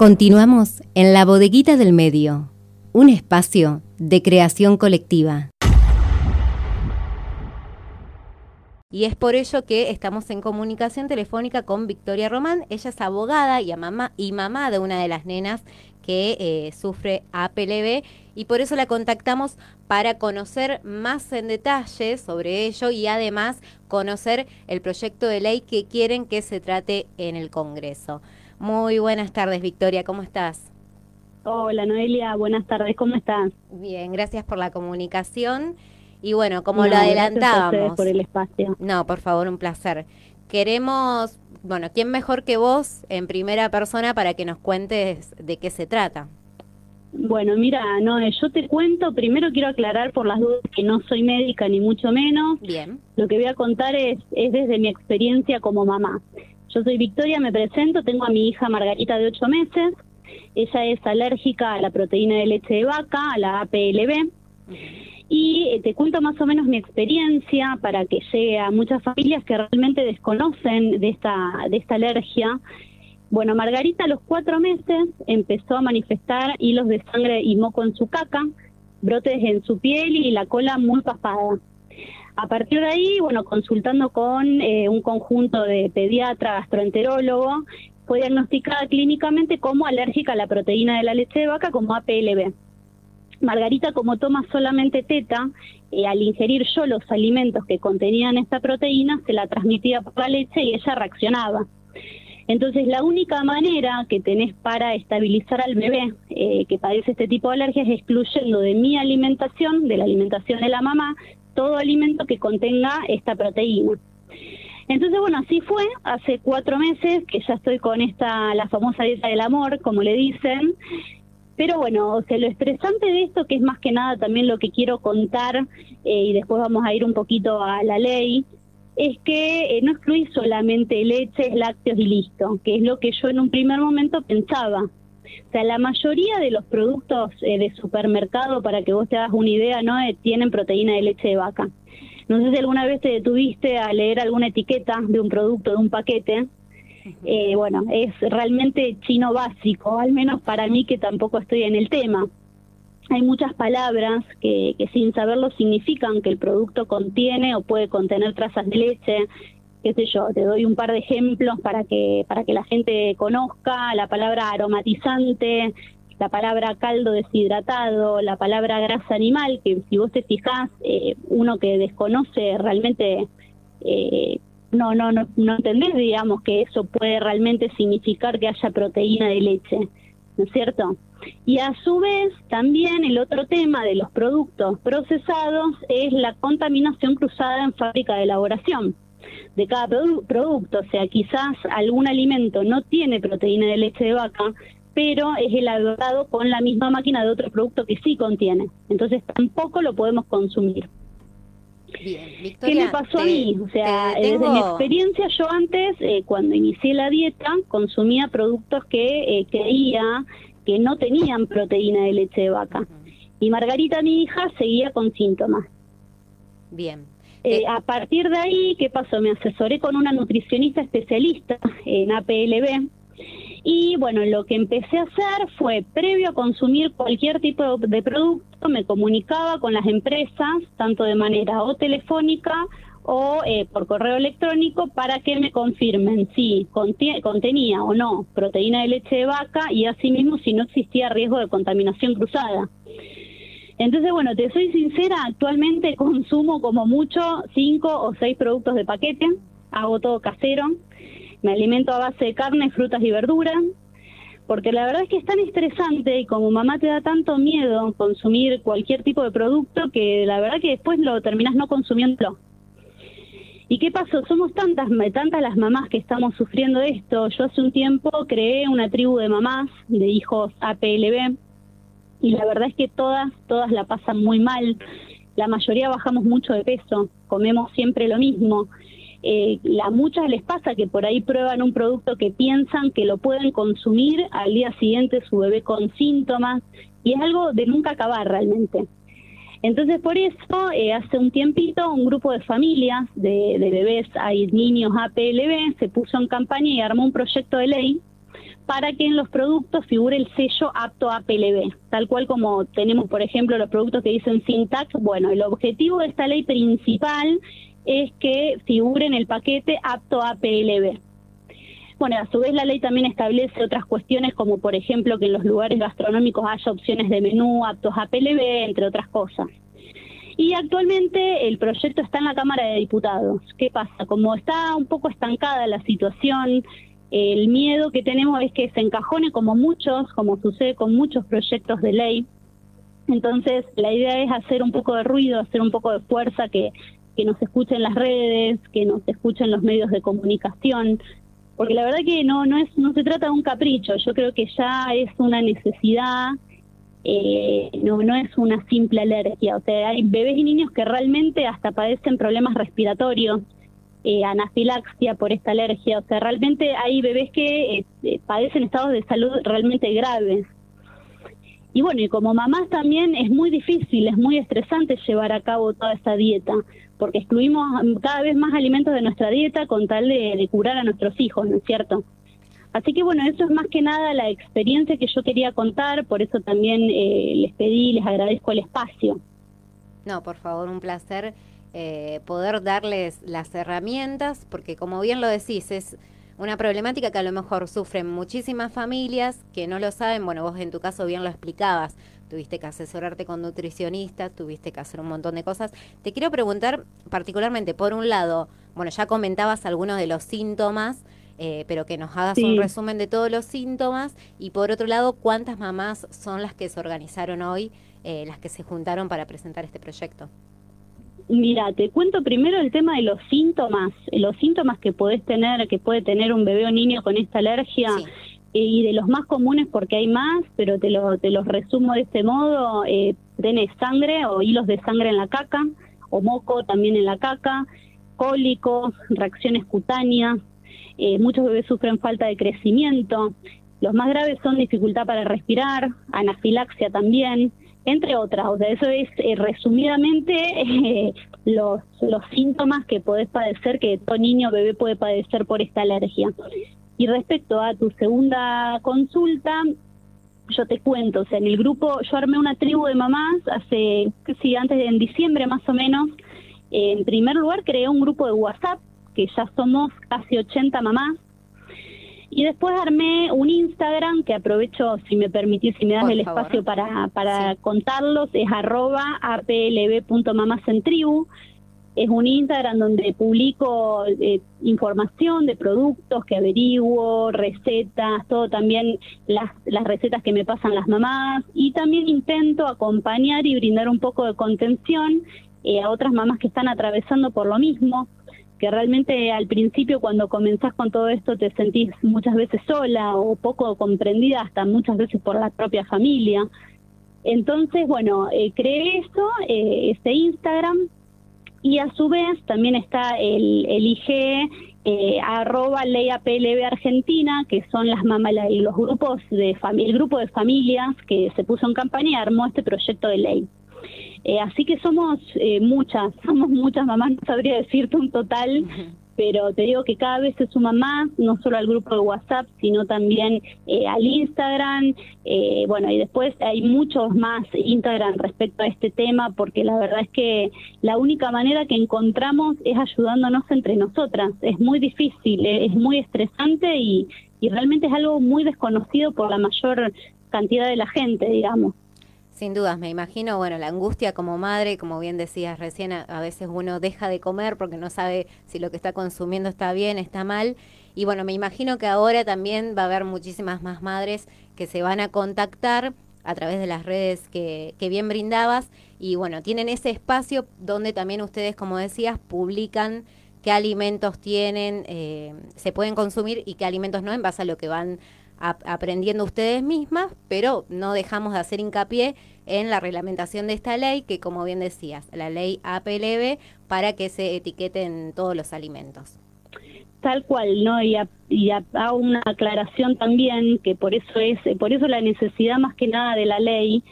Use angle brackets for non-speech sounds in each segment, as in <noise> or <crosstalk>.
Continuamos en la bodeguita del medio, un espacio de creación colectiva. Y es por ello que estamos en comunicación telefónica con Victoria Román. Ella es abogada y, mamá, y mamá de una de las nenas que eh, sufre APLB y por eso la contactamos para conocer más en detalle sobre ello y además conocer el proyecto de ley que quieren que se trate en el Congreso. Muy buenas tardes, Victoria, ¿cómo estás? Hola, Noelia, buenas tardes, ¿cómo estás? Bien, gracias por la comunicación. Y bueno, como lo adelantábamos. por el espacio. No, por favor, un placer. Queremos, bueno, ¿quién mejor que vos en primera persona para que nos cuentes de qué se trata? Bueno, mira, no, yo te cuento, primero quiero aclarar por las dudas que no soy médica ni mucho menos. Bien. Lo que voy a contar es, es desde mi experiencia como mamá. Yo soy Victoria, me presento, tengo a mi hija Margarita de 8 meses. Ella es alérgica a la proteína de leche de vaca, a la APLB. Y eh, te cuento más o menos mi experiencia para que llegue a muchas familias que realmente desconocen de esta, de esta alergia. Bueno, Margarita a los cuatro meses empezó a manifestar hilos de sangre y moco en su caca, brotes en su piel y la cola muy pasada. A partir de ahí, bueno, consultando con eh, un conjunto de pediatra, gastroenterólogo, fue diagnosticada clínicamente como alérgica a la proteína de la leche de vaca como APLB. Margarita, como toma solamente teta, eh, al ingerir yo los alimentos que contenían esta proteína, se la transmitía por la leche y ella reaccionaba. Entonces, la única manera que tenés para estabilizar al bebé eh, que padece este tipo de alergias es excluyendo de mi alimentación, de la alimentación de la mamá, todo alimento que contenga esta proteína. Entonces, bueno, así fue, hace cuatro meses que ya estoy con esta, la famosa dieta del amor, como le dicen, pero bueno, o sea, lo estresante de esto, que es más que nada también lo que quiero contar, eh, y después vamos a ir un poquito a la ley, es que eh, no excluir solamente leches, lácteos y listo, que es lo que yo en un primer momento pensaba. O sea, la mayoría de los productos eh, de supermercado, para que vos te hagas una idea, no eh, tienen proteína de leche de vaca. No sé si alguna vez te detuviste a leer alguna etiqueta de un producto, de un paquete. Eh, bueno, es realmente chino básico, al menos para mí que tampoco estoy en el tema. Hay muchas palabras que, que sin saberlo significan que el producto contiene o puede contener trazas de leche, qué sé yo, te doy un par de ejemplos para que, para que la gente conozca la palabra aromatizante, la palabra caldo deshidratado, la palabra grasa animal, que si vos te fijás, eh, uno que desconoce realmente eh, no, no, no, no entendés, digamos, que eso puede realmente significar que haya proteína de leche, ¿no es cierto? Y a su vez, también el otro tema de los productos procesados es la contaminación cruzada en fábrica de elaboración de cada producto. O sea, quizás algún alimento no tiene proteína de leche de vaca, pero es elaborado con la misma máquina de otro producto que sí contiene. Entonces tampoco lo podemos consumir. ¿Qué me pasó a mí? O sea, desde mi experiencia yo antes, eh, cuando inicié la dieta, consumía productos que eh, creía que no tenían proteína de leche de vaca. Y Margarita, mi hija, seguía con síntomas. Bien. Eh, a partir de ahí, ¿qué pasó? Me asesoré con una nutricionista especialista en APLB. Y bueno, lo que empecé a hacer fue, previo a consumir cualquier tipo de producto, me comunicaba con las empresas, tanto de manera o telefónica o eh, por correo electrónico, para que me confirmen si contenía o no proteína de leche de vaca y asimismo si no existía riesgo de contaminación cruzada. Entonces, bueno, te soy sincera, actualmente <laughs> consumo como mucho cinco o seis productos de paquete, hago todo casero, me alimento a base de carne, frutas y verduras, porque la verdad es que es tan estresante y como mamá te da tanto miedo consumir cualquier tipo de producto que la verdad que después lo terminas no consumiendo. ¿Y qué pasó? Somos tantas, tantas las mamás que estamos sufriendo esto. Yo hace un tiempo creé una tribu de mamás, de hijos APLB, y la verdad es que todas, todas la pasan muy mal. La mayoría bajamos mucho de peso, comemos siempre lo mismo. Eh, a muchas les pasa que por ahí prueban un producto que piensan que lo pueden consumir al día siguiente su bebé con síntomas y es algo de nunca acabar realmente. Entonces por eso eh, hace un tiempito un grupo de familias de, de bebés, hay niños APLB, se puso en campaña y armó un proyecto de ley para que en los productos figure el sello apto a PLB, tal cual como tenemos, por ejemplo, los productos que dicen Syntax. Bueno, el objetivo de esta ley principal es que figure en el paquete apto a PLB. Bueno, a su vez la ley también establece otras cuestiones como por ejemplo que en los lugares gastronómicos haya opciones de menú aptos a PLB, entre otras cosas. Y actualmente el proyecto está en la Cámara de Diputados. ¿Qué pasa? Como está un poco estancada la situación, el miedo que tenemos es que se encajone como muchos, como sucede con muchos proyectos de ley. Entonces, la idea es hacer un poco de ruido, hacer un poco de fuerza, que, que nos escuchen las redes, que nos escuchen los medios de comunicación, porque la verdad que no no es no se trata de un capricho yo creo que ya es una necesidad eh, no no es una simple alergia o sea hay bebés y niños que realmente hasta padecen problemas respiratorios eh, anafilaxia por esta alergia o sea realmente hay bebés que eh, padecen estados de salud realmente graves y bueno, y como mamás también es muy difícil, es muy estresante llevar a cabo toda esta dieta, porque excluimos cada vez más alimentos de nuestra dieta con tal de, curar a nuestros hijos, ¿no es cierto? Así que bueno, eso es más que nada la experiencia que yo quería contar, por eso también eh, les pedí, les agradezco el espacio. No, por favor, un placer eh, poder darles las herramientas, porque como bien lo decís, es una problemática que a lo mejor sufren muchísimas familias que no lo saben. Bueno, vos en tu caso bien lo explicabas. Tuviste que asesorarte con nutricionistas, tuviste que hacer un montón de cosas. Te quiero preguntar particularmente, por un lado, bueno, ya comentabas algunos de los síntomas, eh, pero que nos hagas un resumen de todos los síntomas. Y por otro lado, ¿cuántas mamás son las que se organizaron hoy, eh, las que se juntaron para presentar este proyecto? Mira, te cuento primero el tema de los síntomas, los síntomas que podés tener, que puede tener un bebé o niño con esta alergia. Eh, y de los más comunes porque hay más, pero te, lo, te los resumo de este modo, eh, tenés sangre o hilos de sangre en la caca, o moco también en la caca, cólicos, reacciones cutáneas, eh, muchos bebés sufren falta de crecimiento, los más graves son dificultad para respirar, anafilaxia también, entre otras. O sea, eso es eh, resumidamente eh, los, los síntomas que podés padecer, que todo niño o bebé puede padecer por esta alergia. Y respecto a tu segunda consulta, yo te cuento, o sea, en el grupo, yo armé una tribu de mamás hace, sí, antes de en diciembre más o menos. en primer lugar, creé un grupo de WhatsApp, que ya somos casi 80 mamás, y después armé un Instagram que aprovecho, si me permitís, si me das el espacio para, para contarlos, es arroba aplb.mamasentribu. Es un Instagram donde publico eh, información de productos que averiguo, recetas, todo también las, las recetas que me pasan las mamás. Y también intento acompañar y brindar un poco de contención eh, a otras mamás que están atravesando por lo mismo que realmente al principio cuando comenzás con todo esto te sentís muchas veces sola o poco comprendida hasta muchas veces por la propia familia. Entonces, bueno, eh, creé esto, eh, este Instagram, y a su vez también está el, el IG eh, arroba ley APLB Argentina, que son las mamás y los grupos de el grupo de familias que se puso en campaña y armó este proyecto de ley. Eh, así que somos eh, muchas, <laughs> somos muchas mamás, no sabría decirte un total, pero te digo que cada vez se suma más, no solo al grupo de WhatsApp, sino también eh, al Instagram. bueno, y después hay muchos más Instagram respecto a este tema, porque la verdad es que la única manera que encontramos es ayudándonos entre nosotras. Es muy difícil, es muy estresante y, y realmente es algo muy desconocido por la mayor cantidad de la gente, digamos. Sin dudas, me imagino, bueno, la angustia como madre, como bien decías recién, a, veces uno deja de comer porque no sabe si lo que está consumiendo está bien, está mal. Y bueno, me imagino que ahora también va a haber muchísimas más madres que se van a contactar a través de las redes que, que bien brindabas. Y bueno, tienen ese espacio donde también ustedes, como decías, publican qué alimentos tienen, eh, se pueden consumir y qué alimentos no en base a lo que van aprendiendo ustedes mismas, pero no dejamos de hacer hincapié en la reglamentación de esta ley, que como bien decías, la ley APLB, para que se etiqueten todos los alimentos. Tal cual, ¿no? Y, hago una aclaración también, que por eso es, por eso la necesidad más que nada de la ley,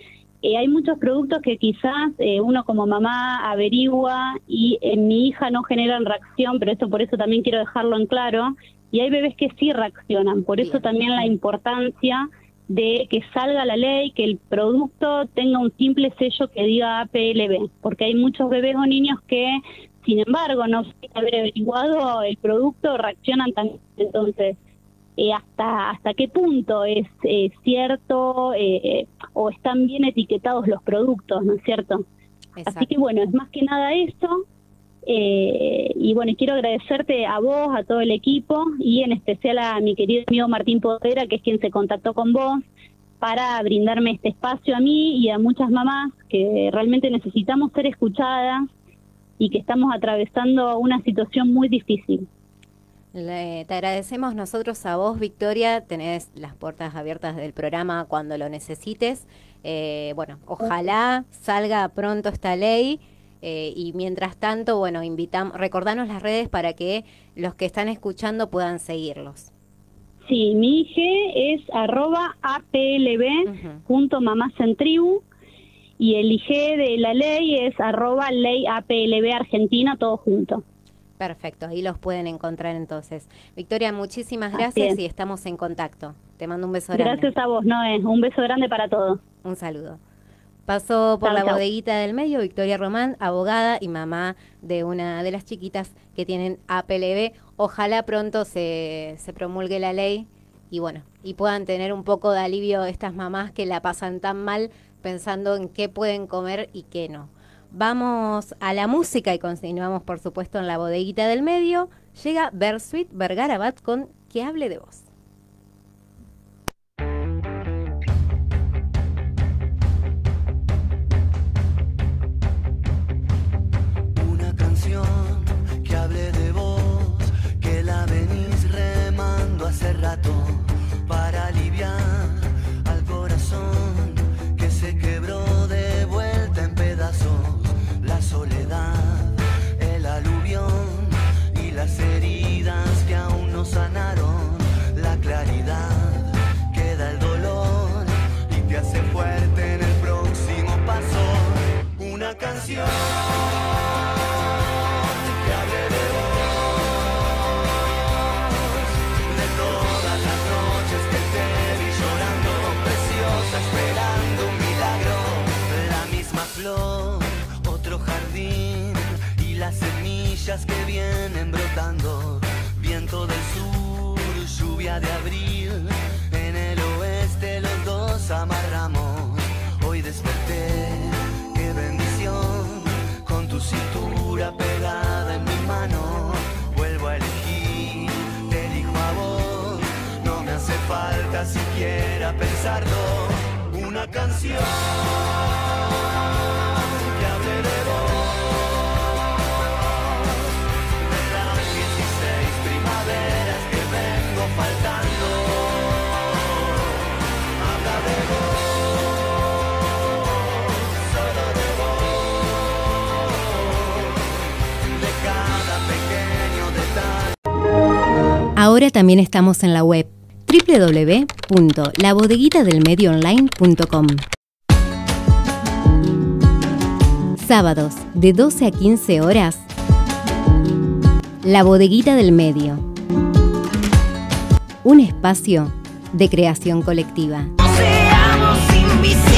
eh, hay muchos productos que quizás eh, uno como mamá averigua y en mi hija no generan reacción, pero esto por eso también quiero dejarlo en claro, y hay bebés que sí reaccionan. Por eso también la importancia de que salga la ley, que el producto tenga un simple sello que diga APLB, porque hay muchos bebés o niños que, sin embargo, no sin haber averiguado el producto, reaccionan también. Entonces, eh, hasta hasta qué punto es eh, cierto eh, o están bien etiquetados los productos, ¿no es cierto? Así que bueno, es más que nada eso. Eh, y bueno, quiero agradecerte a vos, a todo el equipo y en especial a mi querido amigo Martín Podera, que es quien se contactó con vos para brindarme este espacio a mí y a muchas mamás que realmente necesitamos ser escuchadas y que estamos atravesando una situación muy difícil. te agradecemos nosotros a vos, Victoria. Tenés las puertas abiertas del programa cuando lo necesites. Eh, bueno, ojalá salga pronto esta ley eh, y mientras tanto, bueno, invitamos, recordanos las redes para que los que están escuchando puedan seguirlos. Sí, mi IG es arroba aplb junto mamás en tribu y el IG de la ley es arroba ley aplb argentina todo junto. Perfecto, ahí los pueden encontrar entonces. Victoria, muchísimas gracias y estamos en contacto. Te mando un beso grande. Gracias a vos, Noé. Un beso grande para todos. Un saludo. Pasó por la bodeguita del medio Victoria Román, abogada y mamá de una de las chiquitas que tienen APLB. Ojalá pronto se, se promulgue la ley y bueno, y puedan tener un poco de alivio estas mamás que la pasan tan mal pensando en qué pueden comer y qué no. Vamos a la música y continuamos por supuesto en la bodeguita del medio. Llega Bersuit Vergarabat con Que hable de vos. Que vienen brotando, viento del sur, lluvia de abril, en el oeste los dos amarramos. Hoy desperté, qué bendición, con tu cintura pegada en mi mano, vuelvo a elegir, te elijo a vos, no me hace falta siquiera pensarlo, una canción. Ahora también estamos en la web www.labodeguitadelmedioonline.com. Sábados de 12 a 15 horas. La Bodeguita del Medio. Un espacio de creación colectiva. Invisibles.